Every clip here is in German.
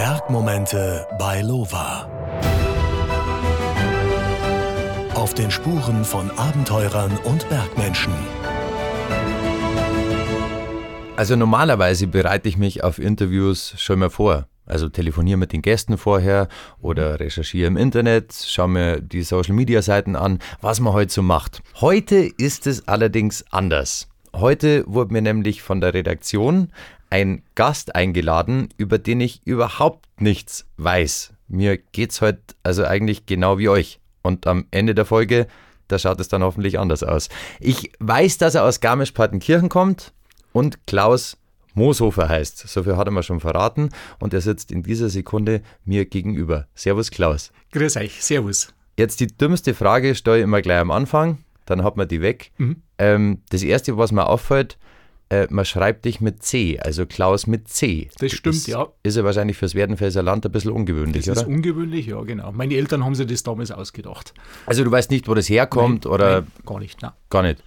Bergmomente bei Lova. Auf den Spuren von Abenteurern und Bergmenschen. Also normalerweise bereite ich mich auf Interviews schon mal vor. Also telefoniere mit den Gästen vorher oder recherchiere im Internet, schaue mir die Social Media Seiten an, was man heute so macht. Heute ist es allerdings anders. Heute wurde mir nämlich von der Redaktion ein Gast eingeladen, über den ich überhaupt nichts weiß. Mir geht's heute also eigentlich genau wie euch. Und am Ende der Folge, da schaut es dann hoffentlich anders aus. Ich weiß, dass er aus Garmisch-Partenkirchen kommt und Klaus Mooshofer heißt. So viel hat er mir schon verraten und er sitzt in dieser Sekunde mir gegenüber. Servus Klaus. Grüß euch, servus. Jetzt die dümmste Frage stelle ich immer gleich am Anfang, dann hat man die weg. Mhm. Ähm, das erste, was mir auffällt, äh, man schreibt dich mit C, also Klaus mit C. Das stimmt, ist, ja. Ist ja wahrscheinlich fürs Werdenfelser Land ein bisschen ungewöhnlich, das oder? ist ungewöhnlich, ja, genau. Meine Eltern haben sich das damals ausgedacht. Also du weißt nicht, wo das herkommt nein, oder? Nein, gar nicht, nein. Gar nicht.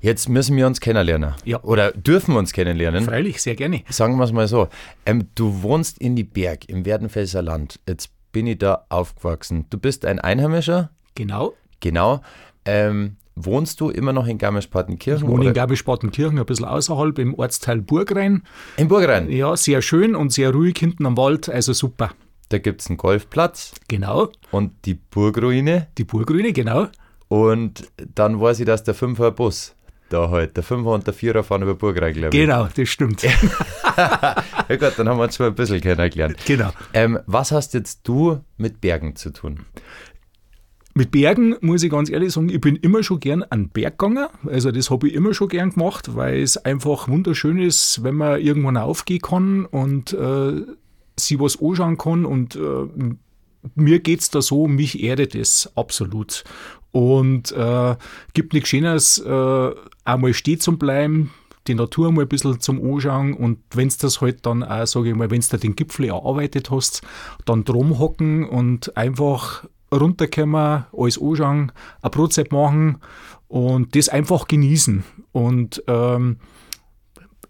Jetzt müssen wir uns kennenlernen. Ja. Oder dürfen wir uns kennenlernen? Freilich, sehr gerne. Sagen wir es mal so. Ähm, du wohnst in die Berg im Werdenfelser Land. Jetzt bin ich da aufgewachsen. Du bist ein Einheimischer? Genau. Genau. Ähm, wohnst du immer noch in Garmisch-Partenkirchen? Ich wohne in Garmisch-Partenkirchen, ein bisschen außerhalb, im Ortsteil Burgrein. In Burgrein? Ja, sehr schön und sehr ruhig hinten am Wald, also super. Da gibt es einen Golfplatz. Genau. Und die Burgruine. Die Burgruine, genau. Und dann weiß ich, dass der Fünfer Bus da halt. Der Fünfer und der Vierer fahren über Burgrein, glaube ich. Genau, das stimmt. ja gut, dann haben wir uns schon ein bisschen kennengelernt. Genau. Ähm, was hast jetzt du mit Bergen zu tun? Mit Bergen muss ich ganz ehrlich sagen, ich bin immer schon gern an Berg gegangen. Also das habe ich immer schon gern gemacht, weil es einfach wunderschön ist, wenn man irgendwann aufgehen kann und äh, sich was anschauen kann. Und äh, mir geht es da so, mich erdet es absolut. Und äh, gibt nichts Schöneres, äh, einmal stehen zu bleiben, die Natur mal ein bisschen zum Anschauen und wenn du das halt dann auch, sage ich mal, wenn du den Gipfel erarbeitet hast, dann drum hocken und einfach runterkommen, alles anschauen, ein Brotzeit machen und das einfach genießen. Und ähm,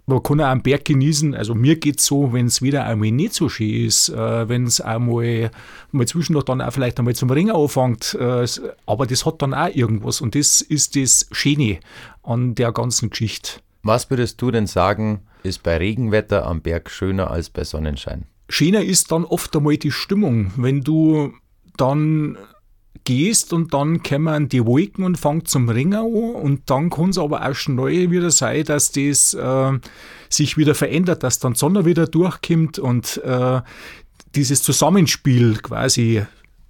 man kann auch einen Berg genießen. Also mir geht es so, wenn es wieder einmal nicht so schön ist, äh, wenn es einmal mal zwischendurch dann auch vielleicht einmal zum Ringen anfängt, äh, aber das hat dann auch irgendwas und das ist das Schöne an der ganzen Geschichte. Was würdest du denn sagen, ist bei Regenwetter am Berg schöner als bei Sonnenschein? Schöner ist dann oft einmal die Stimmung, wenn du dann gehst und dann kommen die Wolken und fangt zum Ringen an und dann kann es aber auch schnell wieder sein, dass das äh, sich wieder verändert, dass dann Sonne wieder durchkommt und äh, dieses Zusammenspiel quasi,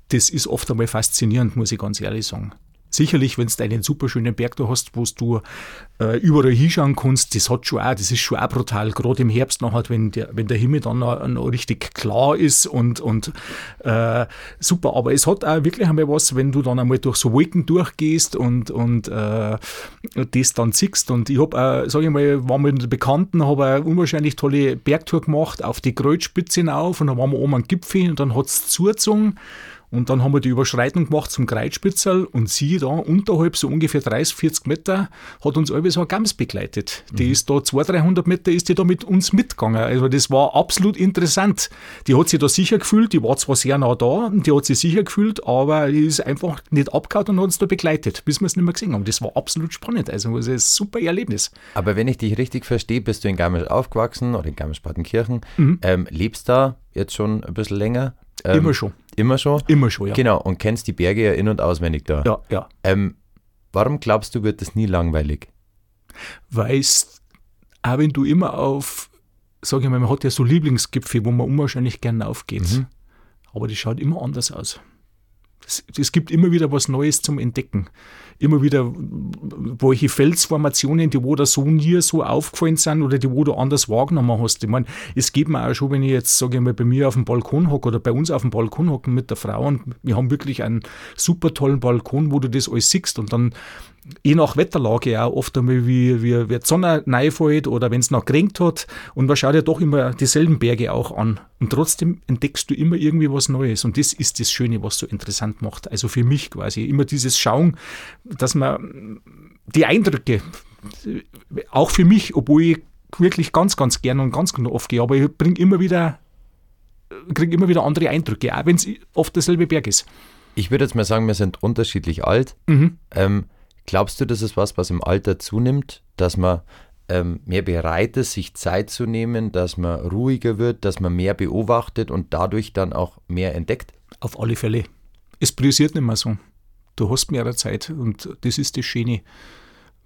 das ist oft einmal faszinierend, muss ich ganz ehrlich sagen. Sicherlich, wenn du einen super schönen Berg da hast, wo du äh, überall hinschauen kannst, das hat schon auch, das ist schon auch brutal, gerade im Herbst noch halt, wenn der, wenn der Himmel dann noch, noch richtig klar ist und, und äh, super. Aber es hat auch wirklich einmal was, wenn du dann einmal durch so Wolken durchgehst und, und äh, das dann siehst. Und ich habe, sage ich mal, war mit Bekannten, habe eine unwahrscheinlich tolle Bergtour gemacht auf die Kreuzspitze auf und dann waren wir oben am Gipfel und dann hat es zugezogen. Und dann haben wir die Überschreitung gemacht zum Kreuzspitzel und sie da unterhalb so ungefähr 30, 40 Meter hat uns alle so eine Gams begleitet. Die mhm. ist da 200, 300 Meter ist die da mit uns mitgegangen. Also das war absolut interessant. Die hat sich da sicher gefühlt, die war zwar sehr nah da, die hat sich sicher gefühlt, aber die ist einfach nicht abgehauen und hat uns da begleitet, bis wir es nicht mehr gesehen haben. Das war absolut spannend. Also das ist ein super Erlebnis. Aber wenn ich dich richtig verstehe, bist du in Garmisch aufgewachsen oder in Garmisch-Partenkirchen, mhm. ähm, lebst da jetzt schon ein bisschen länger? Ähm, immer schon. Immer schon? Immer schon, ja. Genau, und kennst die Berge ja in- und auswendig da. Ja, ja. Ähm, warum glaubst du, wird das nie langweilig? Weil es, auch wenn du immer auf, sage ich mal, man hat ja so Lieblingsgipfel, wo man unwahrscheinlich gerne aufgeht. Mhm. Aber die schaut immer anders aus. Es, es, gibt immer wieder was Neues zum Entdecken. Immer wieder welche Felsformationen, die wo da so nie so aufgefallen sind oder die wo du anders wahrgenommen hast. Ich meine, es geht mir auch schon, wenn ich jetzt, sage ich mal, bei mir auf dem Balkon hocke oder bei uns auf dem Balkon hocken mit der Frau und wir haben wirklich einen super tollen Balkon, wo du das alles siehst und dann je nach Wetterlage auch oft einmal, wie, wie, wie die Sonne reinfällt oder wenn es noch geregnet hat. Und man schaut ja doch immer dieselben Berge auch an. Und trotzdem entdeckst du immer irgendwie was Neues. Und das ist das Schöne, was so interessant macht. Also für mich quasi immer dieses Schauen, dass man die Eindrücke, auch für mich, obwohl ich wirklich ganz, ganz gern und ganz oft gehe, aber ich bringe immer wieder kriege immer wieder andere Eindrücke, auch wenn es oft derselbe Berg ist. Ich würde jetzt mal sagen, wir sind unterschiedlich alt. Mhm. Ähm, glaubst du, das ist was, was im Alter zunimmt, dass man ähm, mehr bereit ist, sich Zeit zu nehmen, dass man ruhiger wird, dass man mehr beobachtet und dadurch dann auch mehr entdeckt? Auf alle Fälle. Es priorisiert nicht mehr so. Du hast mehr Zeit und das ist das Schöne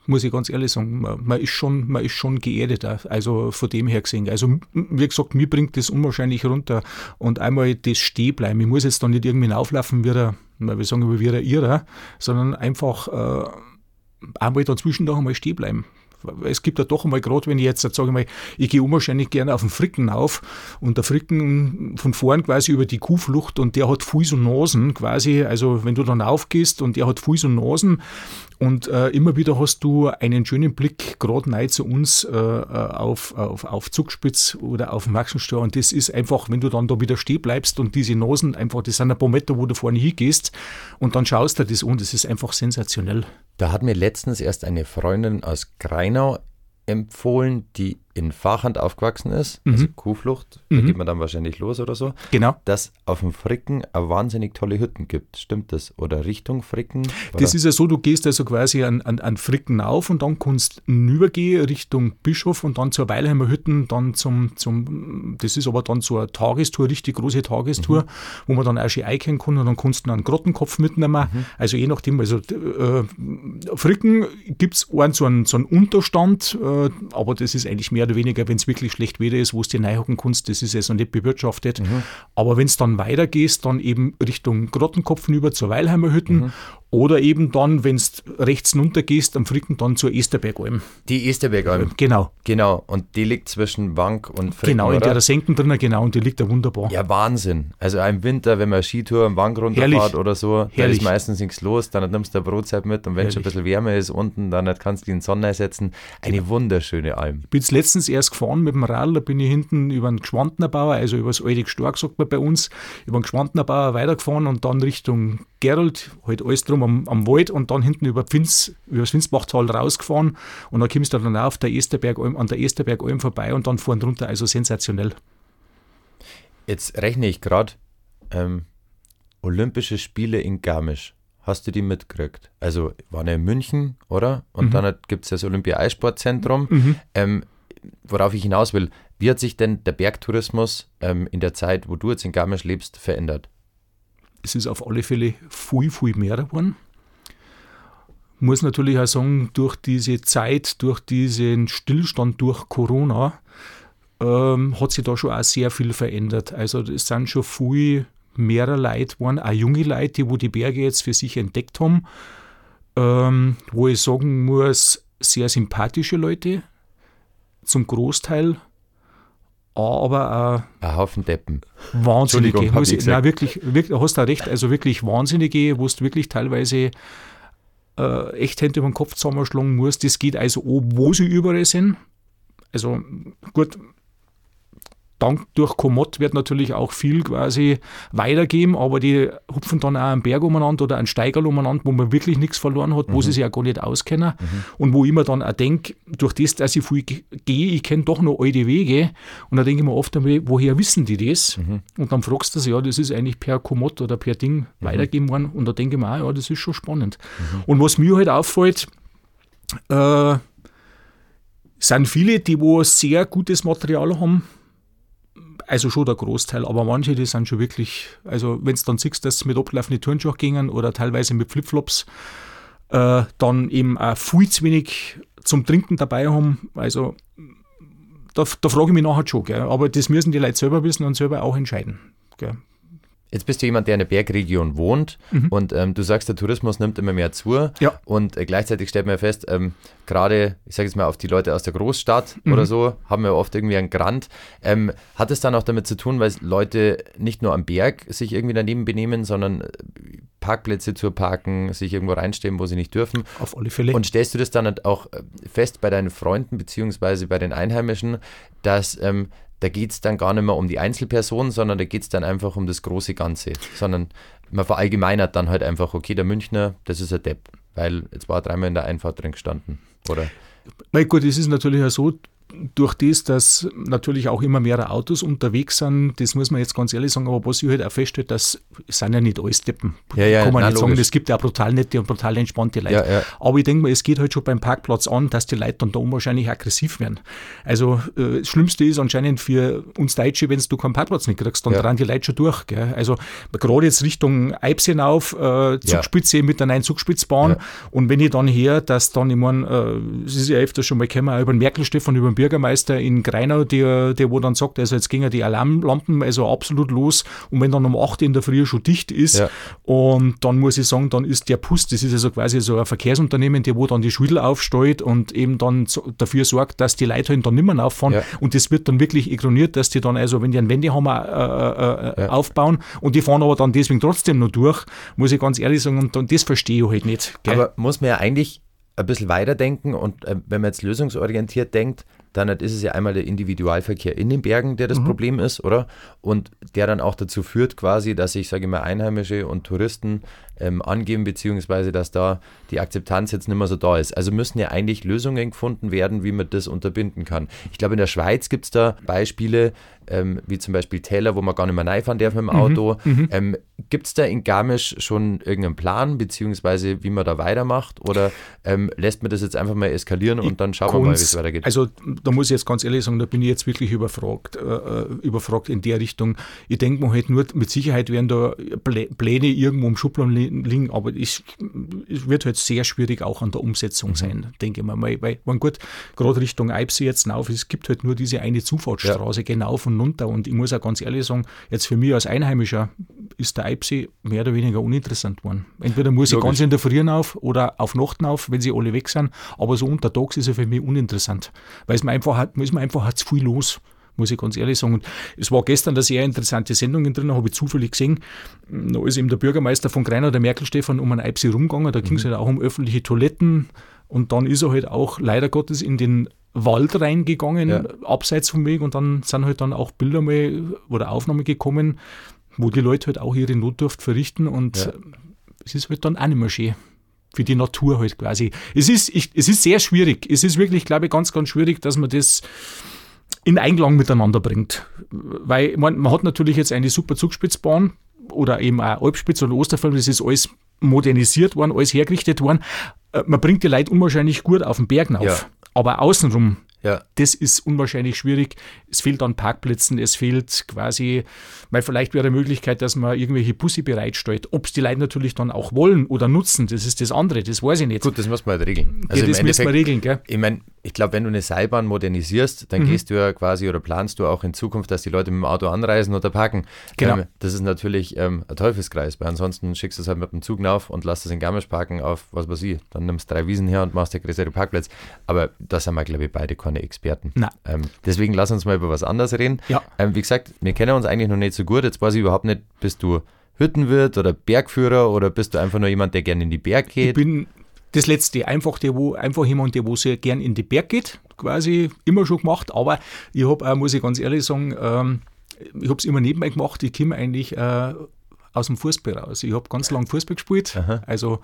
muss ich ganz ehrlich sagen, man, man, ist schon, man ist schon geerdeter, also von dem her gesehen. Also, wie gesagt, mir bringt das unwahrscheinlich runter. Und einmal das Stehbleiben. Ich muss jetzt da nicht irgendwie auflaufen wie der, wir sagen wie der Irrer, sondern einfach äh, einmal dazwischen noch einmal stehen bleiben es gibt ja doch einmal, gerade wenn ich jetzt sage, mal, ich gehe unwahrscheinlich gerne auf den Fricken auf und der Fricken von vorn quasi über die Kuhflucht und der hat Fuß und Nasen quasi, also wenn du dann aufgehst und der hat Fuß und Nasen und äh, immer wieder hast du einen schönen Blick gerade neu zu uns äh, äh, auf, auf, auf Zugspitz oder auf Maxenstör und das ist einfach, wenn du dann da wieder stehen bleibst und diese Nasen einfach, das sind ein paar Meter, wo du vorne hingehst und dann schaust du das an, das ist einfach sensationell. Da hat mir letztens erst eine Freundin aus Greinau empfohlen, die in Fachhand aufgewachsen ist, mhm. also Kuhflucht, da mhm. geht man dann wahrscheinlich los oder so. Genau. Dass auf dem Fricken eine wahnsinnig tolle Hütten gibt. Stimmt das? Oder Richtung Fricken? Oder? Das ist ja so, du gehst also quasi an, an, an Fricken auf und dann kannst du rübergehen Richtung Bischof und dann zur Weilheimer Hütten, dann zum, zum, das ist aber dann so eine Tagestour, richtig große Tagestour, mhm. wo man dann auch schon einkern kann und dann kannst du einen Grottenkopf mitnehmen. Mhm. Also je nachdem, also äh, Fricken gibt es so einen, so einen Unterstand, äh, aber das ist eigentlich mehr oder weniger, wenn es wirklich schlecht Wetter ist, wo es dir reinhocken kannst, das ist ja so nicht bewirtschaftet. Mhm. Aber wenn es dann weitergehst, dann eben Richtung Grottenkopf über zur Weilheimer Hütten mhm. Oder eben dann, wenn du rechts runter gehst, am Fricken dann zur Esterbergalm. Die Esterbergalm. Genau. Genau. Und die liegt zwischen Wank und Fricken. Genau, in oder? der Senken drin, genau, und die liegt da wunderbar. Ja, Wahnsinn. Also im Winter, wenn man Skitour am Wank runterfahrt oder so, dann ist meistens nichts los, dann nimmst du eine Brotzeit mit und wenn es schon ein bisschen wärmer ist unten, dann kannst du die in die Sonne setzen. Eine genau. wunderschöne Alm. Ich bin jetzt letztens erst gefahren mit dem Radl, da bin ich hinten über den Geschwandnerbauer, also über das alte Gestorg, sagt man bei uns, über den Geschwandnerbauer weitergefahren und dann Richtung Gerald, halt alles drum am, am Wald und dann hinten über, Pfinz, über das Finzbachtal rausgefahren und dann kommst du dann auf der Esterberg, an der Esterbergalm vorbei und dann vorn drunter, also sensationell. Jetzt rechne ich gerade ähm, Olympische Spiele in Garmisch. Hast du die mitgekriegt? Also waren ja in München, oder? Und mhm. dann gibt es das Olympia-Eisportzentrum. Mhm. Ähm, worauf ich hinaus will, wie hat sich denn der Bergtourismus ähm, in der Zeit, wo du jetzt in Garmisch lebst, verändert? Es ist auf alle Fälle viel, viel mehr geworden. Muss natürlich auch sagen, durch diese Zeit, durch diesen Stillstand durch Corona, ähm, hat sich da schon auch sehr viel verändert. Also es sind schon viel mehr Leute geworden, auch junge Leute, die wo die Berge jetzt für sich entdeckt haben, ähm, wo ich sagen muss, sehr sympathische Leute, zum Großteil aber äh, ein Haufen Deppen. Wahnsinnige. Muss ich, nein, wirklich, wirklich, hast du recht, also wirklich Wahnsinnige, wo du wirklich teilweise äh, echt Hände über den Kopf zusammenschlagen musst. Das geht also wo sie überall sind. Also gut, dank durch Komoot wird natürlich auch viel quasi weitergeben, aber die hupfen dann auch einen Berg umeinander oder einen Steigerl umeinander, wo man wirklich nichts verloren hat, mhm. wo sie sich ja gar nicht auskennen. Mhm. Und wo ich mir dann auch denke, durch das, dass ich viel gehe, ich kenne doch noch alte Wege. Und da denke ich mir oft einmal, woher wissen die das? Mhm. Und dann fragst du sie, ja, das ist eigentlich per Komoot oder per Ding mhm. weitergeben worden. Und da denke ich mir auch, ja, das ist schon spannend. Mhm. Und was mir halt auffällt, äh, sind viele, die wo sehr gutes Material haben, also schon der Großteil, aber manche, die sind schon wirklich, also wenn es dann siehst, dass sie mit ablaufenden Turnschuhe gingen oder teilweise mit Flipflops, äh, dann eben auch viel zu wenig zum Trinken dabei haben. Also da, da frage ich mich nachher schon, gell? aber das müssen die Leute selber wissen und selber auch entscheiden. Gell? Jetzt bist du jemand, der in der Bergregion wohnt mhm. und ähm, du sagst, der Tourismus nimmt immer mehr zu. Ja. Und äh, gleichzeitig stellt man ja fest, ähm, gerade, ich sage jetzt mal, auf die Leute aus der Großstadt mhm. oder so, haben wir oft irgendwie einen Grant. Ähm, hat es dann auch damit zu tun, weil Leute nicht nur am Berg sich irgendwie daneben benehmen, sondern äh, Parkplätze zu parken, sich irgendwo reinstellen, wo sie nicht dürfen? Auf alle Fälle. Und stellst du das dann auch äh, fest bei deinen Freunden beziehungsweise bei den Einheimischen, dass ähm, da geht es dann gar nicht mehr um die Einzelperson, sondern da geht es dann einfach um das große Ganze. Sondern man verallgemeinert dann halt einfach, okay, der Münchner, das ist ein Depp, weil jetzt war er dreimal in der Einfahrt drin gestanden. Oder? Mein Gott, es ist natürlich auch so, durch das, dass natürlich auch immer mehr Autos unterwegs sind, das muss man jetzt ganz ehrlich sagen, aber was ich halt auch feststelle, das sind ja nicht alles Deppen. Ja, ja, Kann man nein, nicht sagen, es gibt ja auch brutal nette und brutal entspannte Leute. Ja, ja. Aber ich denke mal, es geht halt schon beim Parkplatz an, dass die Leute dann da unwahrscheinlich aggressiv werden. Also äh, das Schlimmste ist anscheinend für uns Deutsche, wenn du keinen Parkplatz nicht kriegst, dann Ja. die Leute schon durch. Gell? Also gerade jetzt Richtung Eibs hinauf, äh, Zugspitze mit der neuen Zugspitzbahn Ja. und wenn ich dann her, dass dann, ich meine, äh, es ist ja öfters schon mal gekommen, auch über den Merkel-Stefan, über den Bürgermeister in Greinau, der, der wo dann sagt, also jetzt gingen die Alarmlampen also absolut los und wenn dann um 8 in der Früh schon dicht ist Ja. und dann muss ich sagen, dann ist der Pust, das ist also quasi so ein Verkehrsunternehmen, der wo dann die Schwindel aufstellt und eben dann dafür sorgt, dass die Leute halt dann nicht mehr auffahren Ja. und das wird dann wirklich ignoriert, dass die dann also, wenn die einen Wendehammer äh, äh, Ja. aufbauen und die fahren aber dann deswegen trotzdem noch durch, muss ich ganz ehrlich sagen, und dann, das verstehe ich halt nicht. Gell? Aber muss man ja eigentlich ein bisschen weiterdenken und äh, wenn man jetzt lösungsorientiert denkt, dann ist es ja einmal der Individualverkehr in den Bergen, der das Problem ist, oder? Und der dann auch dazu führt quasi, dass sich, sage ich mal, Einheimische und Touristen ähm, angeben, beziehungsweise dass da die Akzeptanz jetzt nicht mehr so da ist. Also müssen ja eigentlich Lösungen gefunden werden, wie man das unterbinden kann. Ich glaube, in der Schweiz gibt es da Beispiele, ähm, wie zum Beispiel Täler, wo man gar nicht mehr reinfahren darf mit dem Auto. Ähm, gibt es da in Garmisch schon irgendeinen Plan, beziehungsweise wie man da weitermacht? Oder ähm, lässt man das jetzt einfach mal eskalieren und dann schauen wir mal, wie es weitergeht? Also da muss ich jetzt ganz ehrlich sagen, da bin ich jetzt wirklich überfragt, äh, äh, überfragt in der Richtung. Ich denke mal halt nur, mit Sicherheit werden da Plä- Pläne irgendwo im Schubladen li- liegen, aber es, es wird halt sehr schwierig auch an der Umsetzung Mhm. sein, denke ich mal. Weil, weil mein gut, gerade Richtung Eibsee jetzt rauf, es gibt halt nur diese eine Zufahrtsstraße, genau von runter und ich muss auch ganz ehrlich sagen, jetzt für mich als Einheimischer ist der Eibsee mehr oder weniger uninteressant geworden. Entweder muss ich Logisch. ganz in der Früh auf oder auf Nachten auf, wenn sie alle weg sind, aber so untertags ist er für mich uninteressant, weil es mir einfach hat, ist mir einfach hat zu viel los. Muss ich ganz ehrlich sagen. Und es war gestern eine sehr interessante Sendung drin, habe ich zufällig gesehen. Da ist eben der Bürgermeister von Greinau, der Merkel-Stefan, um einen Eibsee rumgegangen. Da ging es halt auch um öffentliche Toiletten. Und dann ist er halt auch leider Gottes in den Wald reingegangen, Ja. abseits vom Weg. Und dann sind halt dann auch Bilder mal oder Aufnahmen gekommen, wo die Leute halt auch ihre Notdurft verrichten. Und Ja. es ist halt dann auch nicht mehr schön. Für die Natur halt quasi. Es ist, ich, es ist sehr schwierig. Es ist wirklich, glaube ich, ganz, ganz schwierig, dass man das in Einklang miteinander bringt. Weil man, man hat natürlich jetzt eine super Zugspitzbahn oder eben auch Alpspitz oder Osterfeld, das ist alles modernisiert worden, alles hergerichtet worden. Äh, Man bringt die Leute unwahrscheinlich gut auf den Berg rauf. Ja. Aber außenrum, ja. das ist unwahrscheinlich schwierig. Es fehlt an Parkplätzen, es fehlt quasi, weil vielleicht wäre eine Möglichkeit, dass man irgendwelche Busse bereitstellt. Ob es die Leute natürlich dann auch wollen oder nutzen, das ist das andere, das weiß ich nicht. Gut, das muss man halt regeln. ja, das müssen wir regeln, gell? Ich meine, ich glaube, wenn du eine Seilbahn modernisierst, Mhm. dann gehst du ja quasi oder planst du auch in Zukunft, dass die Leute mit dem Auto anreisen oder parken. Genau. Ähm, das ist natürlich ähm, ein Teufelskreis, weil ansonsten schickst du es halt mit dem Zug rauf und lässt es in Garmisch parken auf, was weiß ich, dann nimmst drei Wiesen her und machst dir größere Parkplätze. Aber da sind wir, glaube ich, beide keine Experten. Nein. Ähm, deswegen lass uns mal über was anderes reden. Ja. Ähm, wie gesagt, wir kennen uns eigentlich noch nicht so gut. Jetzt weiß ich überhaupt nicht, bist du Hüttenwirt oder Bergführer oder bist du einfach nur jemand, der gerne in die Berg Ich geht? bin das Letzte, einfach, der, wo, einfach jemand, der wo sehr gern in die Berg geht, quasi immer schon gemacht, aber ich habe muss ich ganz ehrlich sagen, ähm, ich habe es immer nebenbei gemacht, ich komme eigentlich äh, aus dem Fußball raus. Ich habe ganz lange Fußball gespielt, also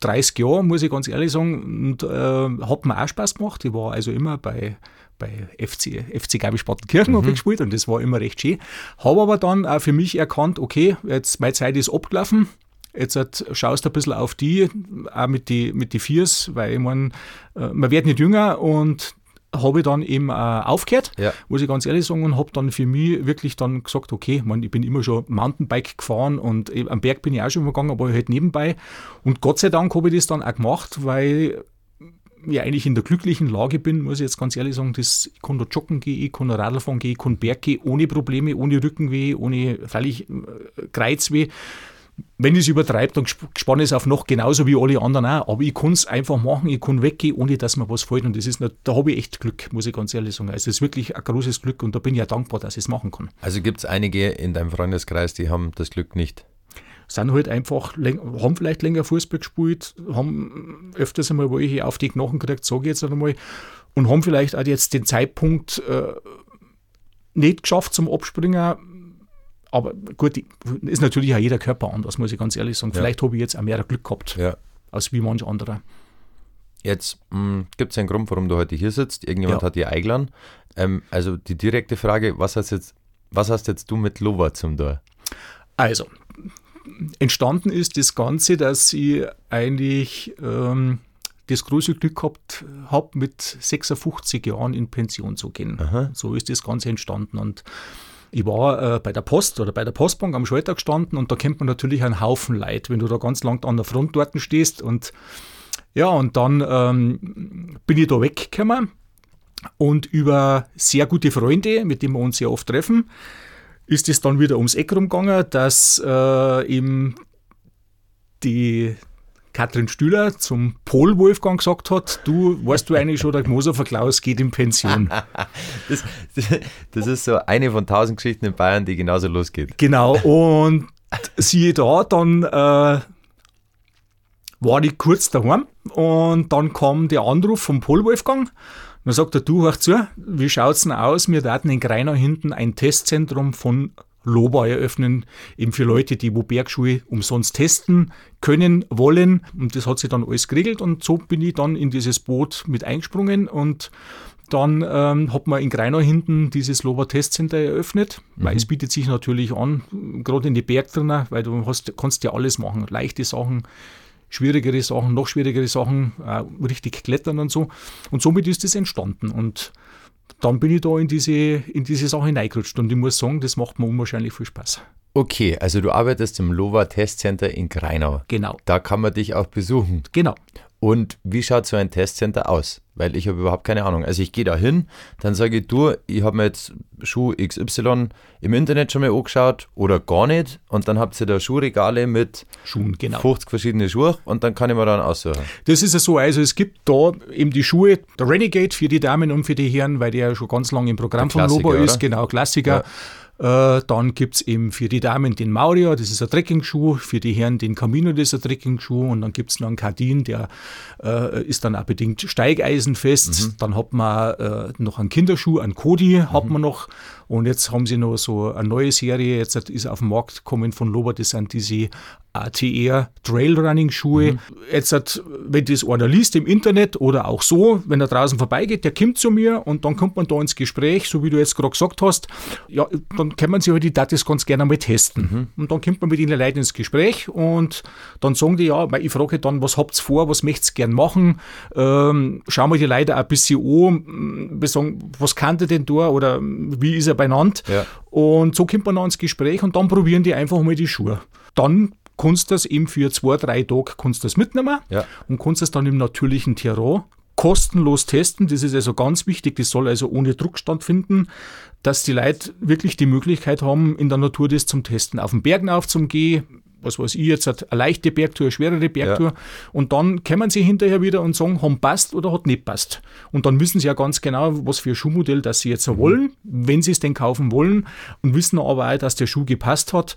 30 Jahre, muss ich ganz ehrlich sagen, und äh, hat mir auch Spaß gemacht. Ich war also immer bei, bei FC, FC Garmisch-Partenkirchen Mhm. habe ich gespielt und das war immer recht schön. Habe aber dann auch für mich erkannt, okay, jetzt meine Zeit ist abgelaufen. Jetzt hat, schaust du ein bisschen auf die, auch mit die, mit die Viers, weil ich mein, äh, man wird nicht jünger und habe ich dann eben äh, aufgehört, Ja. muss ich ganz ehrlich sagen, und habe dann für mich wirklich dann gesagt, okay, man, ich bin immer schon Mountainbike gefahren und eh, am Berg bin ich auch schon mal gegangen, aber halt nebenbei. Und Gott sei Dank habe ich das dann auch gemacht, weil ich eigentlich in der glücklichen Lage bin, muss ich jetzt ganz ehrlich sagen, dass ich kann da joggen gehen, ich kann da Radl fahren gehen, ich kann Berg gehen, ohne Probleme, ohne Rückenweh, ohne freilich äh, Kreuzweh. Wenn ich es übertreibe, dann spanne ich es auf noch genauso wie alle anderen auch. Aber ich kann es einfach machen, ich kann weggehen, ohne dass mir was fällt. Und das ist nicht, da habe ich echt Glück, muss ich ganz ehrlich sagen. Also es ist wirklich ein großes Glück und da bin ich ja dankbar, dass ich es machen kann. Also gibt es einige in deinem Freundeskreis, die haben das Glück nicht. sind halt einfach, haben vielleicht länger Fußball gespielt, haben öfters einmal welche auf die Knochen gekriegt, sage ich jetzt einmal, und haben vielleicht auch jetzt den Zeitpunkt äh, nicht geschafft zum Abspringen. Aber gut, die- ist natürlich auch jeder Körper anders, muss ich ganz ehrlich sagen. Vielleicht habe ich jetzt auch mehr Glück gehabt, Ja. als wie manch anderer. Jetzt gibt es einen Grund, warum du heute hier sitzt. Irgendjemand Ja. hat dir eingeladen. Ähm, also die direkte Frage, was hast jetzt, was hast jetzt du mit Lova zum Tor? Also, entstanden ist das Ganze, dass ich eigentlich ähm, das große Glück gehabt habe, mit 56 Jahren in Pension zu gehen. So ist das Ganze entstanden. Und ich war äh, bei der Post oder bei der Postbank am Schalter gestanden und da kennt man natürlich einen Haufen Leid, wenn du da ganz lang an der Front dort stehst. Und ja, und dann ähm, bin ich da weggekommen und über sehr gute Freunde, mit denen wir uns sehr oft treffen, ist es dann wieder ums Eck rumgegangen, dass äh, eben die Katrin Stühler zum Pol Wolfgang gesagt hat, du weißt du eigentlich schon, der Moser Klaus geht in Pension. Das, das ist so eine von tausend Geschichten in Bayern, die genauso losgeht. genau, und siehe da, dann äh, war ich kurz daheim und dann kam der Anruf vom Pol Wolfgang. Dann sagt er, du, hör zu, wie schaut's denn aus? Wir daten in Greinau hinten ein Testzentrum von Loba eröffnen, eben für Leute, die wo Bergschuhe umsonst testen können, wollen. Und das hat sich dann alles geregelt und so bin ich dann in dieses Boot mit eingesprungen und dann ähm, hat man in Greinau hinten dieses Loba Testcenter eröffnet, weil es bietet sich natürlich an, gerade in die Bergtrainer, weil du hast, kannst ja alles machen, leichte Sachen, schwierigere Sachen, noch schwierigere Sachen, richtig klettern und so. Und somit ist das entstanden. Und dann bin ich da in diese, in diese Sache hineingerutscht. Und ich muss sagen, das macht mir unwahrscheinlich viel Spaß. Okay, also du arbeitest im Lova Testcenter in Greinau. Genau, Da kann man dich auch besuchen. genau. Und wie schaut so ein Testcenter aus? Weil ich habe überhaupt keine Ahnung. Also ich gehe da hin, dann sage ich, du, ich habe mir jetzt Schuh XY im Internet schon mal angeschaut oder gar nicht. Und dann habt ihr da Schuhregale mit Schuhen, genau. 50 verschiedene Schuhe und dann kann ich mir dann aussuchen. Das ist ja so, also es gibt da eben die Schuhe, der Renegade für die Damen und für die Herren, weil der ja schon ganz lange im Programm von Lobo ist, genau, Klassiker. Äh, dann gibt es eben für die Damen den Maurier, das ist ein Trekkingschuh, für die Herren den Camino, das ist ein Trekkingschuh und dann gibt es noch einen Cardin, der äh, ist dann auch bedingt steigeisenfest. Mhm. Dann hat man äh, noch einen Kinderschuh, einen Cody hat man noch und jetzt haben sie noch so eine neue Serie, jetzt ist auf den Markt gekommen von Lober, das sind diese ATR Trailrunning Schuhe. Mhm. Jetzt hat, wenn das einer liest im Internet oder auch so, wenn er draußen vorbeigeht, der kommt zu mir und dann kommt man da ins Gespräch, so wie du jetzt gerade gesagt hast. Ja, dann kann man sich halt die das ganz gerne mal testen. Und dann kommt man mit den Leuten ins Gespräch und dann sagen die, ja, ich frage dann, was habt ihr vor, was möchtet ihr gern machen? Ähm, schauen wir die Leute ein bisschen an, wir sagen, was kann der denn da oder wie ist er benannt? Ja. Und so kommt man dann ins Gespräch und dann probieren die einfach mal die Schuhe. Dann kannst du das eben für zwei, drei Tage kannst das mitnehmen Ja. und kannst das dann im natürlichen Terrain kostenlos testen. Das ist also ganz wichtig. Das soll also ohne Druck stattfinden, dass die Leute wirklich die Möglichkeit haben, in der Natur das zum Testen. Auf den Bergen aufzugehen, was weiß ich jetzt, eine leichte Bergtour, eine schwerere Bergtour. Und dann kommen sie hinterher wieder und sagen, haben passt oder hat nicht passt. Und dann wissen sie ja ganz genau, was für ein Schuhmodell das sie jetzt wollen, wenn sie es denn kaufen wollen. Und wissen aber auch, dass der Schuh gepasst hat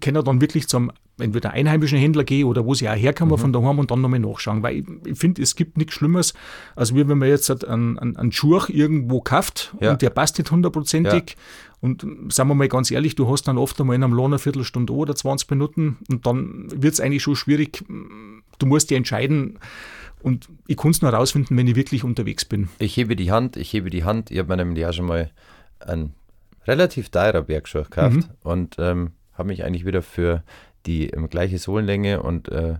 können dann wirklich zum entweder einheimischen Händler gehen oder wo sie auch herkommen von daheim und dann nochmal nachschauen. Weil ich, ich finde, es gibt nichts Schlimmes, als wenn man jetzt einen, einen, einen Schuh irgendwo kauft Ja. und der passt nicht hundertprozentig. Und sagen wir mal ganz ehrlich, du hast dann oft einmal in einem Lohn eine Viertelstunde oder 20 Minuten und dann wird es eigentlich schon schwierig. Du musst dir entscheiden. Und ich kann es nur herausfinden, wenn ich wirklich unterwegs bin. Ich hebe die Hand, ich hebe die Hand. Ich habe mir nämlich ja schon mal einen relativ teurer Bergschuh gekauft Mhm. und ähm, habe mich eigentlich wieder für die ähm, gleiche Sohlenlänge und äh,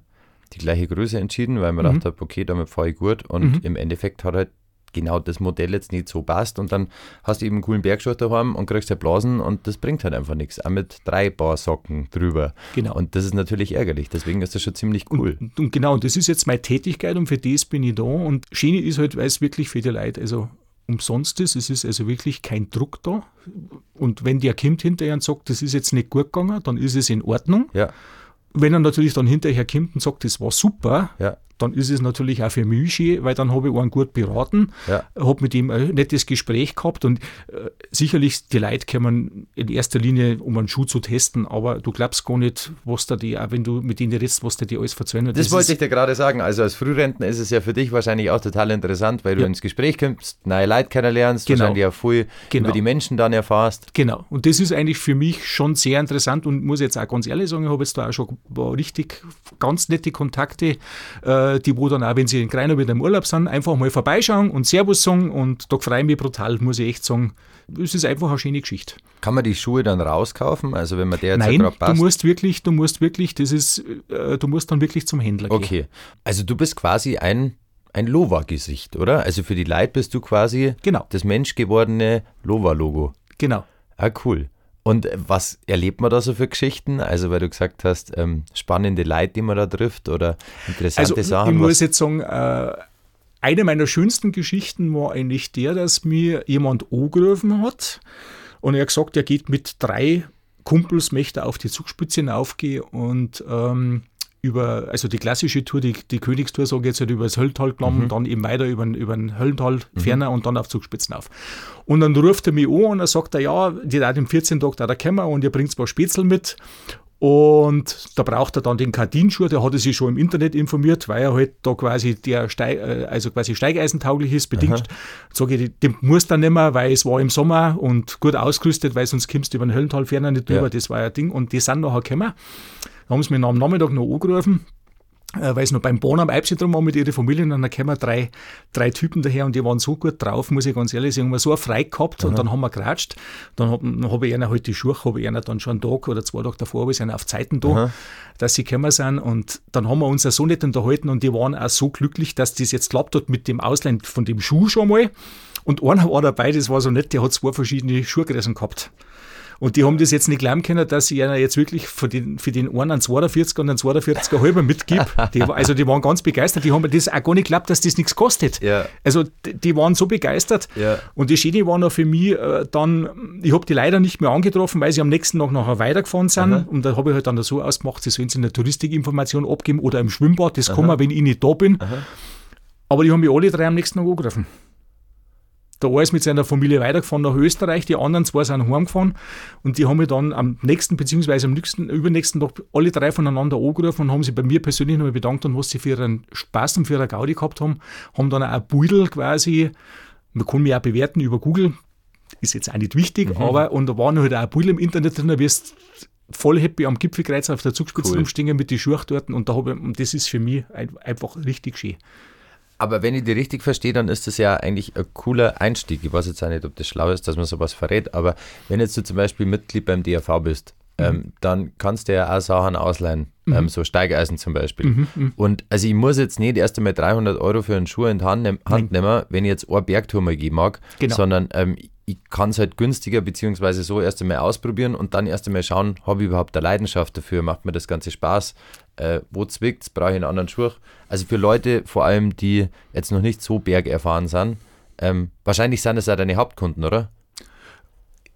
die gleiche Größe entschieden, weil ich Mhm. gedacht habe, okay, damit fahre ich gut. Und im Endeffekt hat halt genau das Modell jetzt nicht so passt. Und dann hast du eben einen coolen Bergschuh daheim und kriegst ja Blasen und das bringt halt einfach nichts. Auch mit drei Bar Socken drüber. Genau. Und das ist natürlich ärgerlich. Deswegen ist das schon ziemlich cool. Und, und genau, und das ist jetzt meine Tätigkeit und für das bin ich da. Und schön ist halt, weil es wirklich für die Leute also umsonst ist. Es ist also wirklich kein Druck da. Und wenn der kommt hinterher und sagt, das ist jetzt nicht gut gegangen, dann ist es in Ordnung. ja, Wenn er natürlich dann hinterher kommt und sagt, das war super, ja. Dann ist es natürlich auch für mich schön, weil dann habe ich einen gut beraten, Ja. habe mit ihm ein nettes Gespräch gehabt und äh, sicherlich die Leute kommen in erster Linie, um einen Schuh zu testen, aber du glaubst gar nicht, was da die, auch wenn du mit denen redest, was da die alles verzeihen. Das, wollte ich dir gerade sagen. Also als Frührentner ist es ja für dich wahrscheinlich auch total interessant, weil du Ja. ins Gespräch kommst, neue Leute kennenlernst, Genau. wahrscheinlich auch viel Genau. über die Menschen dann erfahrst. Genau. Und das ist eigentlich für mich schon sehr interessant und muss jetzt auch ganz ehrlich sagen, ich habe jetzt da auch schon richtig ganz nette Kontakte äh, äh, die wo dann auch, wenn sie in Greiner wieder im Urlaub sind, einfach mal vorbeischauen und Servus sagen und da freue ich mich brutal, muss ich echt sagen. Es ist einfach eine schöne Geschichte. Kann man die Schuhe dann rauskaufen? Also wenn man der jetzt Nein, gerade passt? du musst wirklich, du musst wirklich, das ist, äh, du musst dann wirklich zum Händler gehen. Okay. Also du bist quasi ein, ein Lova-Gesicht, oder? Also für die Leute bist du quasi Genau. das menschgewordene Lova-Logo. Genau. Ah, cool. Und was erlebt man da so für Geschichten? Also, weil du gesagt hast, ähm, spannende Leute, die man da trifft oder interessante Also Sachen. ich muss jetzt sagen, äh, eine meiner schönsten Geschichten war eigentlich der, dass mir jemand angerufen hat und er hat gesagt, er geht mit drei Kumpels, möchte auf die Zugspitze hinaufgehen und ähm, über, also die klassische Tour, die, die Königstour, sage ich jetzt, halt über das Hölltal genommen, dann eben weiter über, den- über den Höllental ferner und dann auf Zugspitzen auf. Und dann ruft er mich an und er sagt, er, ja, die hat im 14 Tag da kommen und ihr bringt zwei Spätzle mit. Und da braucht er dann den Kardinschuh, der hatte sich schon im Internet informiert, weil er halt da quasi der Steig, äh, also quasi steigeisentauglich ist, bedingt. Sage ich, den muss dann nicht mehr, weil es war im Sommer und gut ausgerüstet, weil sonst kommst du über den Höllental ferner nicht drüber, Ja. das war ja ein Ding. Und die sind nachher gekommen. Da haben sie mich am Nachmittag noch angerufen, äh, weil es noch beim Bahn am Eibsee drum war mit ihren Familien und dann kamen drei, drei Typen daher und die waren so gut drauf, muss ich ganz ehrlich sagen, haben wir so eine Frei gehabt und dann haben wir geratscht. Dann habe hab ich ihnen halt die Schuhe, habe ich ihnen dann schon einen Tag oder zwei Tage davor, habe ich ihnen auf Zeiten da, dass sie gekommen sind und dann haben wir uns auch so nicht unterhalten und die waren auch so glücklich, dass das jetzt klappt hat mit dem Ausleihen von dem Schuh schon mal. Und einer war dabei, das war so nett, der hat zwei verschiedene Schuhgrößen gehabt. Und die haben das jetzt nicht glauben können, dass ich einer jetzt wirklich für den, für den einen einen 42 und einen 42er halber mitgib. Die, also die waren ganz begeistert. Die haben das auch gar nicht geglaubt, dass das nichts kostet. Ja. Also die, waren so begeistert. Ja. Und die Schäde war noch für mich äh, dann, ich habe die leider nicht mehr angetroffen, weil sie am nächsten Tag nachher weitergefahren sind. Und da habe ich halt dann so ausgemacht, sie sollen sie eine Touristikinformation abgeben oder im Schwimmbad. Das kann man, wenn ich nicht da bin. Aber die haben mich alle drei am nächsten Tag angerufen. Der eine ist mit seiner Familie weitergefahren nach Österreich, die anderen zwei sind heimgefahren und die haben mich dann am nächsten, beziehungsweise am nächsten, übernächsten Tag alle drei voneinander angerufen und haben sich bei mir persönlich nochmal bedankt und was sie für ihren Spaß und für ihre Gaudi gehabt haben, haben dann auch ein Beutel quasi, man kann mich auch bewerten über Google, ist jetzt auch nicht wichtig, aber und da waren halt auch ein Beutel im Internet drin, da wirst voll happy am Gipfelkreuz auf der Zugspitze Cool. rumstehen mit den Schuhen dort und da habe ich, und das ist für mich ein, einfach richtig schön. Aber wenn ich die richtig verstehe, dann ist das ja eigentlich ein cooler Einstieg. Ich weiß jetzt auch nicht, ob das schlau ist, dass man sowas verrät, aber wenn jetzt du zum Beispiel Mitglied beim DRV bist, ähm, dann kannst du ja auch Sachen ausleihen, ähm, so Steigeisen zum Beispiel. Und also ich muss jetzt nicht erst einmal 300 Euro für einen Schuh in die Hand, nehm, Hand nehmen, wenn ich jetzt eine Bergtour mal gehen mag, Genau. sondern ähm, ich kann es halt günstiger beziehungsweise so erst einmal ausprobieren und dann erst einmal schauen, habe ich überhaupt eine Leidenschaft dafür, macht mir das Ganze Spaß, äh, wo zwickt's, brauche ich einen anderen Schuh. Also für Leute vor allem, die jetzt noch nicht so bergerfahren sind, ähm, wahrscheinlich sind das auch deine Hauptkunden, oder?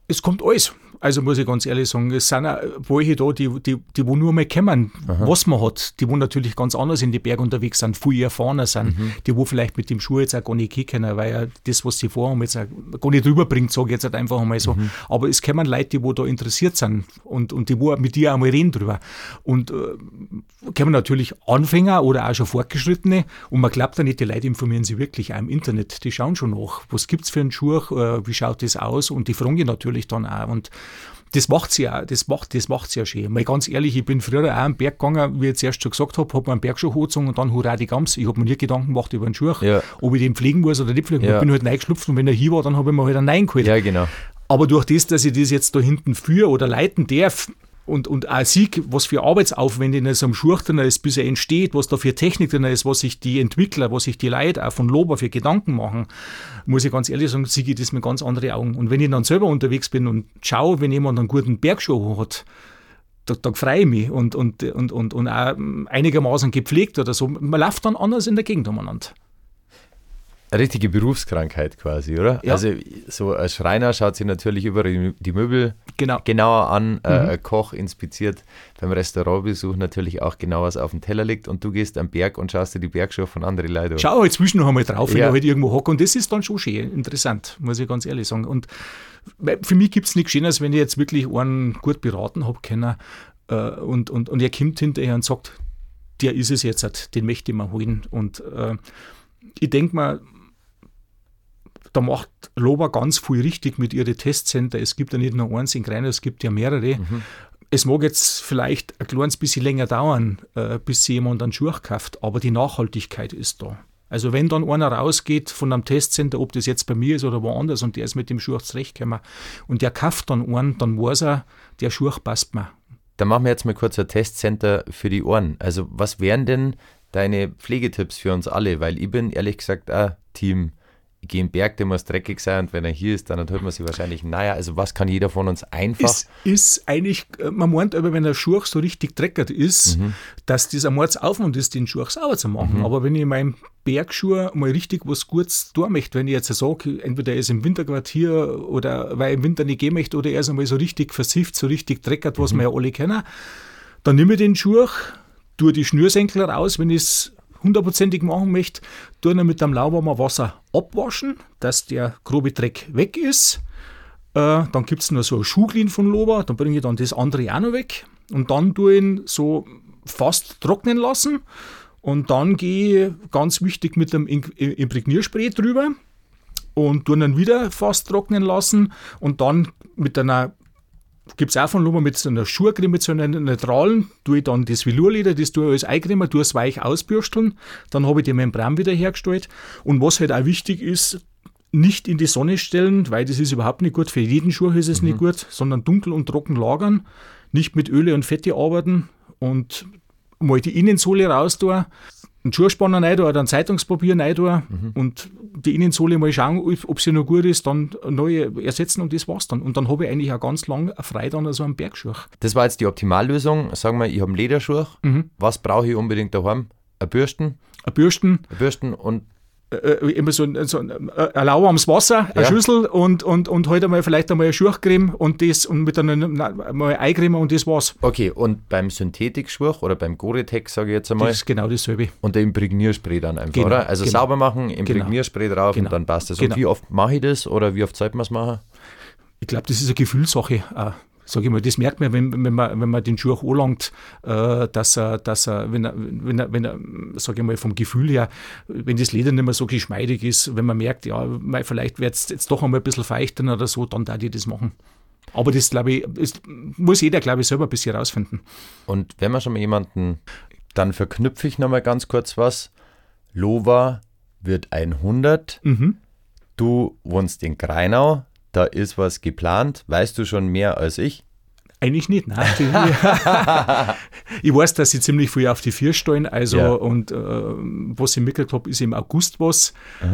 Es kommt alles. Also muss ich ganz ehrlich sagen, es sind auch welche da, die, die, die wo nur mal kommen, was man hat, die wo natürlich ganz anders in die Berge unterwegs sind, viel erfahrener sind, die wo vielleicht mit dem Schuh jetzt auch gar nicht gehen können, weil ja das, was sie vorhaben, jetzt auch gar nicht rüberbringt, sage ich jetzt halt einfach einmal so. Aber es kommen Leute, die wo da interessiert sind und, und die wo mit dir auch mal reden drüber. Und äh, kommen natürlich Anfänger oder auch schon Fortgeschrittene und man glaubt ja nicht, die Leute informieren sich wirklich auch im Internet, die schauen schon nach, was gibt's für einen Schuh, äh, wie schaut das aus? Und die fragen natürlich dann auch. Und das macht sie ja, das macht, das macht's ja schön. Mal ganz ehrlich, ich bin früher auch am Berg gegangen, wie ich zuerst schon gesagt habe, habe mir einen Bergschuh hochgezogen und dann hurra die Gams. Ich habe mir nie Gedanken gemacht über einen Schuh, Ja. ob ich den pflegen muss oder nicht pflegen. Ja. Ich bin halt reingeschlupft und wenn er hier war, dann habe ich mir halt einen Nein geholt. Ja, genau. Aber durch das, dass ich das jetzt da hinten führe oder leiten darf und, und auch sieg, was für Arbeitsaufwände in so einem Schuh drin ist, bis er entsteht, was da für Technik drin ist, was sich die Entwickler, was sich die Leute auch von Lober für Gedanken machen, muss ich ganz ehrlich sagen, sehe ich das mit ganz anderen Augen. Und wenn ich dann selber unterwegs bin und schaue, wenn jemand einen guten Bergschuh hat, da, da freue ich mich und, und, und, und, und auch einigermaßen gepflegt oder so. Man läuft dann anders in der Gegend umeinander. Richtige Berufskrankheit quasi, oder? Ja. Also so ein Schreiner schaut sich natürlich überall die- Möbel Genau. genauer an, äh, ein Koch inspiziert beim Restaurantbesuch natürlich auch genau, was auf dem Teller liegt und du gehst am Berg und schaust dir die Bergschuhe von anderen Leuten an. Schau halt zwischen noch einmal drauf, wenn Ja. ich halt irgendwo hocke. Und das ist dann schon schön, interessant, muss ich ganz ehrlich sagen. Und für mich gibt es nichts Schöneres, wenn ich jetzt wirklich einen gut beraten habe können äh, und, und, und er kommt hinterher und sagt, der ist es jetzt, den möchte ich mir holen. Und äh, ich denke mal, da macht Loba ganz viel richtig mit ihren Testcenter. Es gibt ja nicht nur eins in Greiner, es gibt ja mehrere. es mag jetzt vielleicht ein kleines bisschen länger dauern, äh, bis sich jemand einen Schuh kauft, aber die Nachhaltigkeit ist da. Also wenn dann einer rausgeht von einem Testcenter, ob das jetzt bei mir ist oder woanders und der ist mit dem Schuh zurechtgekommen und der kauft dann einen, dann weiß er, der Schuh passt mir. Dann machen wir jetzt mal kurz ein Testcenter für die Ohren. Also was wären denn deine Pflegetipps für uns alle? Weil ich bin ehrlich gesagt auch Team ich gehe im Berg, der muss dreckig sein und wenn er hier ist, dann hört man sich wahrscheinlich, naja, also was kann jeder von uns einfach. Es ist eigentlich, äh, man meint aber, wenn der Schuh so richtig dreckig ist, mhm. dass das ein Mordsaufwand ist, den Schuh sauber zu machen. Mhm. Aber wenn ich in meinem Bergschuh mal richtig was Gutes tun möchte, wenn ich jetzt sage, entweder er ist im Winterquartier oder weil ich im Winter nicht gehen möchte oder er ist einmal so richtig versifft, so richtig dreckig, was mhm. wir ja alle kennen, dann nehme ich den Schuh, tue die Schnürsenkel raus, wenn ich es hundertprozentig machen möchte, tue ihn mit dem lauwarmen Wasser abwaschen, dass der grobe Dreck weg ist. Äh, dann gibt es noch so ein Schuhglin von Lober, dann bringe ich dann das andere auch noch weg. Und dann tue ich ihn so fast trocknen lassen. Und dann gehe ich ganz wichtig mit dem Imprägnierspray drüber und tue ihn wieder fast trocknen lassen. Und dann mit einer gibt es auch von Lummer mit so einer Schuhcreme, mit so einer neutralen, tue ich dann das Velurleder, das tue ich als Eincreme, tue es weich ausbürsteln, dann habe ich die Membran wieder hergestellt. Und was halt auch wichtig ist, nicht in die Sonne stellen, weil das ist überhaupt nicht gut, für jeden Schuh ist es mhm. nicht gut, sondern dunkel und trocken lagern, nicht mit Öle und Fette arbeiten. Und mal die Innensohle raus tun, einen Schuhspanner rein oder ein Zeitungspapier rein mhm. und die Innensohle mal schauen, ob sie noch gut ist, dann neue ersetzen und das war's dann. Und dann habe ich eigentlich auch ganz lang frei dann so einen Bergschuh. Das war jetzt die Optimallösung. Sagen wir, ich habe einen Lederschuh. Mhm. Was brauche ich unbedingt daheim? Ein Bürsten. Ein Bürsten. Ein Bürsten und äh, äh, immer so, ein, so ein, äh, ein lauwarmes Wasser, eine ja. Schüssel und, und, und heute halt einmal vielleicht einmal eine Schuhcreme und das und mit einer mal Eincreme und das war's. Okay, und beim Synthetik-Schwuch oder beim Gore-Tex, sage ich jetzt einmal. Das ist genau dasselbe. Und der Imprägnierspray dann einfach, genau, oder? Also genau. sauber machen, Imprägnierspray genau. drauf und genau. dann passt das. Und genau. wie oft mache ich das oder wie oft sollte man es machen? Ich glaube, das ist eine Gefühlssache sage ich mal, das merkt man, wenn, wenn, man, wenn man den Schuh anlangt, äh, dass er, dass er, wenn er, wenn er, wenn er sage ich mal, vom Gefühl her, wenn das Leder nicht mehr so geschmeidig ist, wenn man merkt, ja, vielleicht wird es jetzt doch einmal ein bisschen feuchter oder so, dann darf ich das machen. Aber das, glaube ich, das muss jeder, glaube ich, selber ein bisschen rausfinden. Und wenn man schon mal jemanden, dann verknüpfe ich nochmal ganz kurz was. Lova wird 100. Mhm. Du wohnst in Greinau da ist was geplant. Weißt du schon mehr als ich? Eigentlich nicht, nein. ich weiß, dass sie ziemlich früh auf die Vier stehen, also ja. und äh, was ich mitgekriegt habe, ist im August was, äh,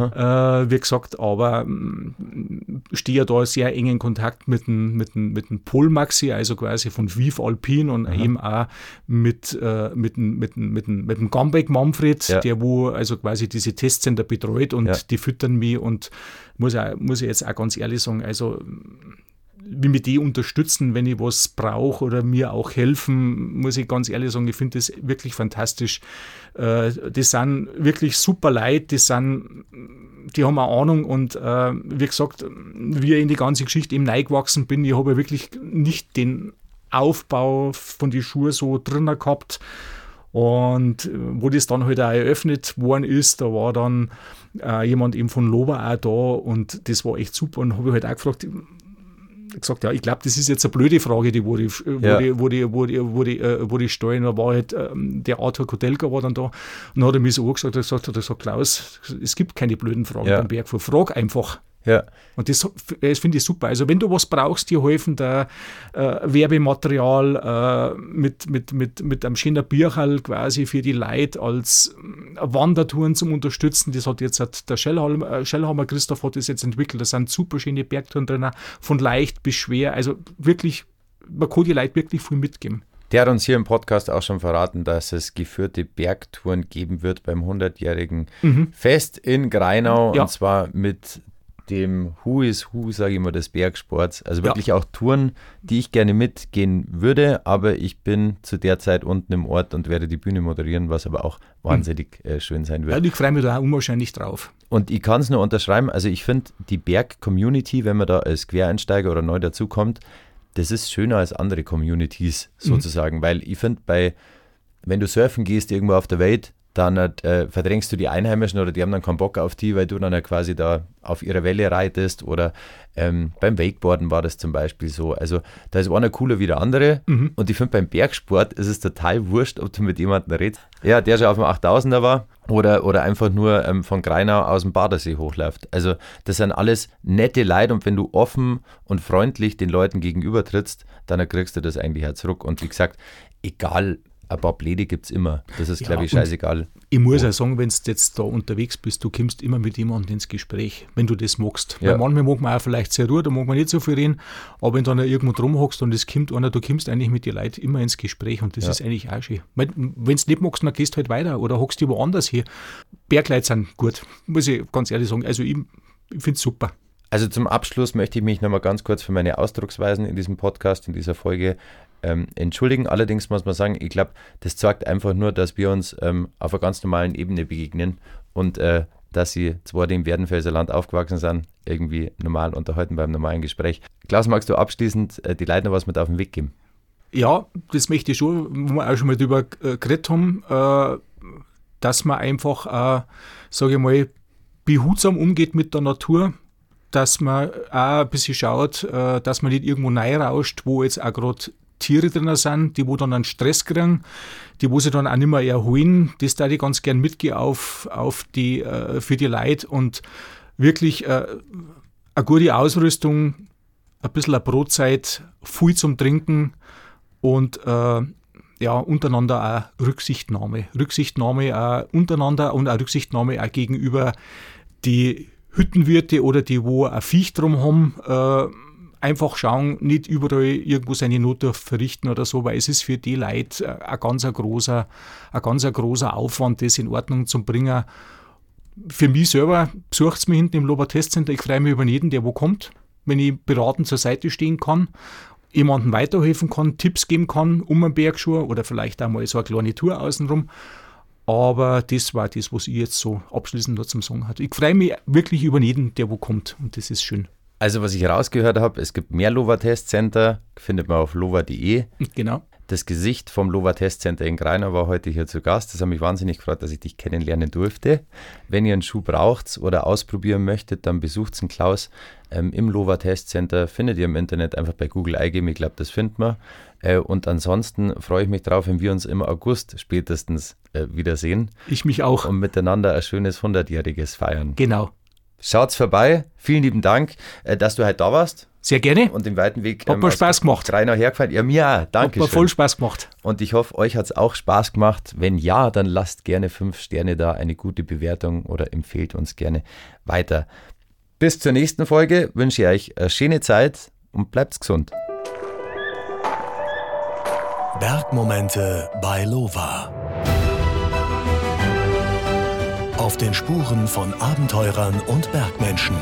wie gesagt, aber äh, stehe ja da sehr eng in Kontakt mit dem, mit dem, mit dem Polmaxi, also quasi von Viv Alpin und Aha. eben auch mit, äh, mit, dem, mit, dem, mit, dem, mit dem Gambeck Manfred, ja. der wo also quasi diese Testcenter betreut und ja. die füttern mich und muss, auch, muss ich jetzt auch ganz ehrlich sagen, also wie mir die unterstützen, wenn ich was brauche oder mir auch helfen, muss ich ganz ehrlich sagen, ich finde das wirklich fantastisch. Äh, die sind wirklich super Leute, die sind, die haben eine Ahnung und äh, wie gesagt, wie ich in die ganze Geschichte eben neigewachsen bin, ich habe wirklich nicht den Aufbau von die Schuhe so drinnen gehabt. Und wo das dann halt auch eröffnet worden ist, da war dann äh, jemand eben von Lober auch da und das war echt super. Und habe ich halt auch gefragt, gesagt, ja, ich glaube, das ist jetzt eine blöde Frage, die die, wo ja. die, wo die, äh, die stellen. Da war halt ähm, der Arthur Kotelka war dann da und dann hat er mir so angesagt, er gesagt, hat er gesagt, Klaus, es gibt keine blöden Fragen ja. beim Bergfall. Frag einfach. Ja. Und das, das finde ich super. Also wenn du was brauchst, dir helfen da äh, Werbematerial äh, mit, mit, mit, mit einem schönen Bücherl quasi für die Leute als äh, Wandertouren zum Unterstützen. Das hat jetzt hat der Schellhammer, äh, Schellhammer Christoph hat das jetzt entwickelt. Da sind super schöne Bergtouren drin, von leicht bis schwer. Also wirklich, man kann die Leute wirklich viel mitgeben. Der hat uns hier im Podcast auch schon verraten, dass es geführte Bergtouren geben wird beim 100-jährigen mhm. Fest in Greinau. Ja. Und zwar mit dem Who is Who, sage ich mal, des Bergsports. Also wirklich ja. auch Touren, die ich gerne mitgehen würde, aber ich bin zu der Zeit unten im Ort und werde die Bühne moderieren, was aber auch wahnsinnig hm. äh, schön sein wird. Ja, ich freue mich da auch unwahrscheinlich drauf. Und ich kann es nur unterschreiben, also ich finde die Berg-Community, wenn man da als Quereinsteiger oder neu dazukommt, das ist schöner als andere Communities mhm. sozusagen, mhm. weil ich finde bei, wenn du surfen gehst irgendwo auf der Welt, dann äh, verdrängst du die Einheimischen oder die haben dann keinen Bock auf die, weil du dann ja quasi da auf ihrer Welle reitest oder ähm, beim Wakeboarden war das zum Beispiel so. Also da ist einer cooler wie der andere mhm. und ich finde beim Bergsport ist es total wurscht, ob du mit jemandem redest, ja, der schon auf dem 8000er war oder, oder einfach nur ähm, von Greinau aus dem Badersee hochläuft. Also das sind alles nette Leute und wenn du offen und freundlich den Leuten gegenüber trittst, dann kriegst du das eigentlich auch zurück. Und wie gesagt, egal ein paar Pläne gibt es immer. Das ist, ja, glaube ich, scheißegal. Ich muss auch sagen, wenn du jetzt da unterwegs bist, du kommst immer mit jemandem ins Gespräch, wenn du das magst. Ja. Weil manchmal mag man auch vielleicht sehr ruhig, da mag man nicht so viel reden, aber wenn du dann irgendwo drum hockst und es kommt einer, du kommst eigentlich mit den Leuten immer ins Gespräch und das ja. ist eigentlich auch schön. Wenn du nicht magst, dann gehst du halt weiter oder hockst du woanders hier. Bergleute sind gut, muss ich ganz ehrlich sagen. Also ich, ich finde es super. Also zum Abschluss möchte ich mich nochmal ganz kurz für meine Ausdrucksweisen in diesem Podcast, in dieser Folge ähm, entschuldigen. Allerdings muss man sagen, ich glaube, das zeigt einfach nur, dass wir uns ähm, auf einer ganz normalen Ebene begegnen und äh, dass sie zwar dem Werdenfelser Land aufgewachsen sind, irgendwie normal unterhalten beim normalen Gespräch. Klaus, magst du abschließend äh, die Leute noch was mit auf den Weg geben? Ja, das möchte ich schon, wo wir auch schon mal drüber äh, geredet haben, äh, dass man einfach, sage ich mal, behutsam umgeht mit der Natur, dass man auch ein bisschen schaut, äh, dass man nicht irgendwo rauscht, wo jetzt auch gerade Tiere drin sind, die wo dann einen Stress kriegen, die wo sie dann auch nicht mehr erholen. Das da ich ganz gern mitgehen auf, auf die, äh, für die Leute und wirklich äh, eine gute Ausrüstung, ein bisschen eine Brotzeit, viel zum Trinken und äh, ja, untereinander auch Rücksichtnahme. Rücksichtnahme auch untereinander und auch Rücksichtnahme auch gegenüber die Hüttenwirte oder die, wo ein Viech drum haben, äh, einfach schauen, nicht überall irgendwo seine Not verrichten oder so, weil es ist für die Leute äh, ein ganz ein großer, ein ganz ein großer Aufwand, das in Ordnung zu bringen. Für mich selber besucht es mich hinten im Lober Testcenter. Ich freue mich über jeden, der wo kommt, wenn ich beratend zur Seite stehen kann, jemandem weiterhelfen kann, Tipps geben kann um einen Bergschuh oder vielleicht einmal so eine kleine Tour außenrum. Aber das war das, was ich jetzt so abschließend dazu sagen hatte. Ich freue mich wirklich über jeden, der wo kommt und das ist schön. Also, was ich herausgehört habe, es gibt mehr Lova-Testcenter, findet man auf lova.de. Genau. Das Gesicht vom Lova Testcenter in Greiner war heute hier zu Gast. Das hat mich wahnsinnig gefreut, dass ich dich kennenlernen durfte. Wenn ihr einen Schuh braucht oder ausprobieren möchtet, dann besucht den Klaus ähm, im Lova Testcenter. Findet ihr im Internet einfach bei Google eingeben. Ich glaube, das findet man. Äh, und ansonsten freue ich mich drauf, wenn wir uns im August spätestens äh, wiedersehen. Ich mich auch. Und miteinander ein schönes 100-jähriges feiern. Genau. Schaut's vorbei. Vielen lieben Dank, äh, dass du heute da warst. Sehr gerne. Und den weiten Weg. Hat ähm, mir Spaß gemacht. Reinau hergefallen. Ja, mir auch. Danke. Hat mir voll Spaß gemacht. Und ich hoffe, euch hat es auch Spaß gemacht. Wenn ja, dann lasst gerne fünf Sterne da, eine gute Bewertung oder empfehlt uns gerne weiter. Bis zur nächsten Folge wünsche ich euch eine schöne Zeit und bleibt gesund. Bergmomente bei Lova. Auf den Spuren von Abenteurern und Bergmenschen.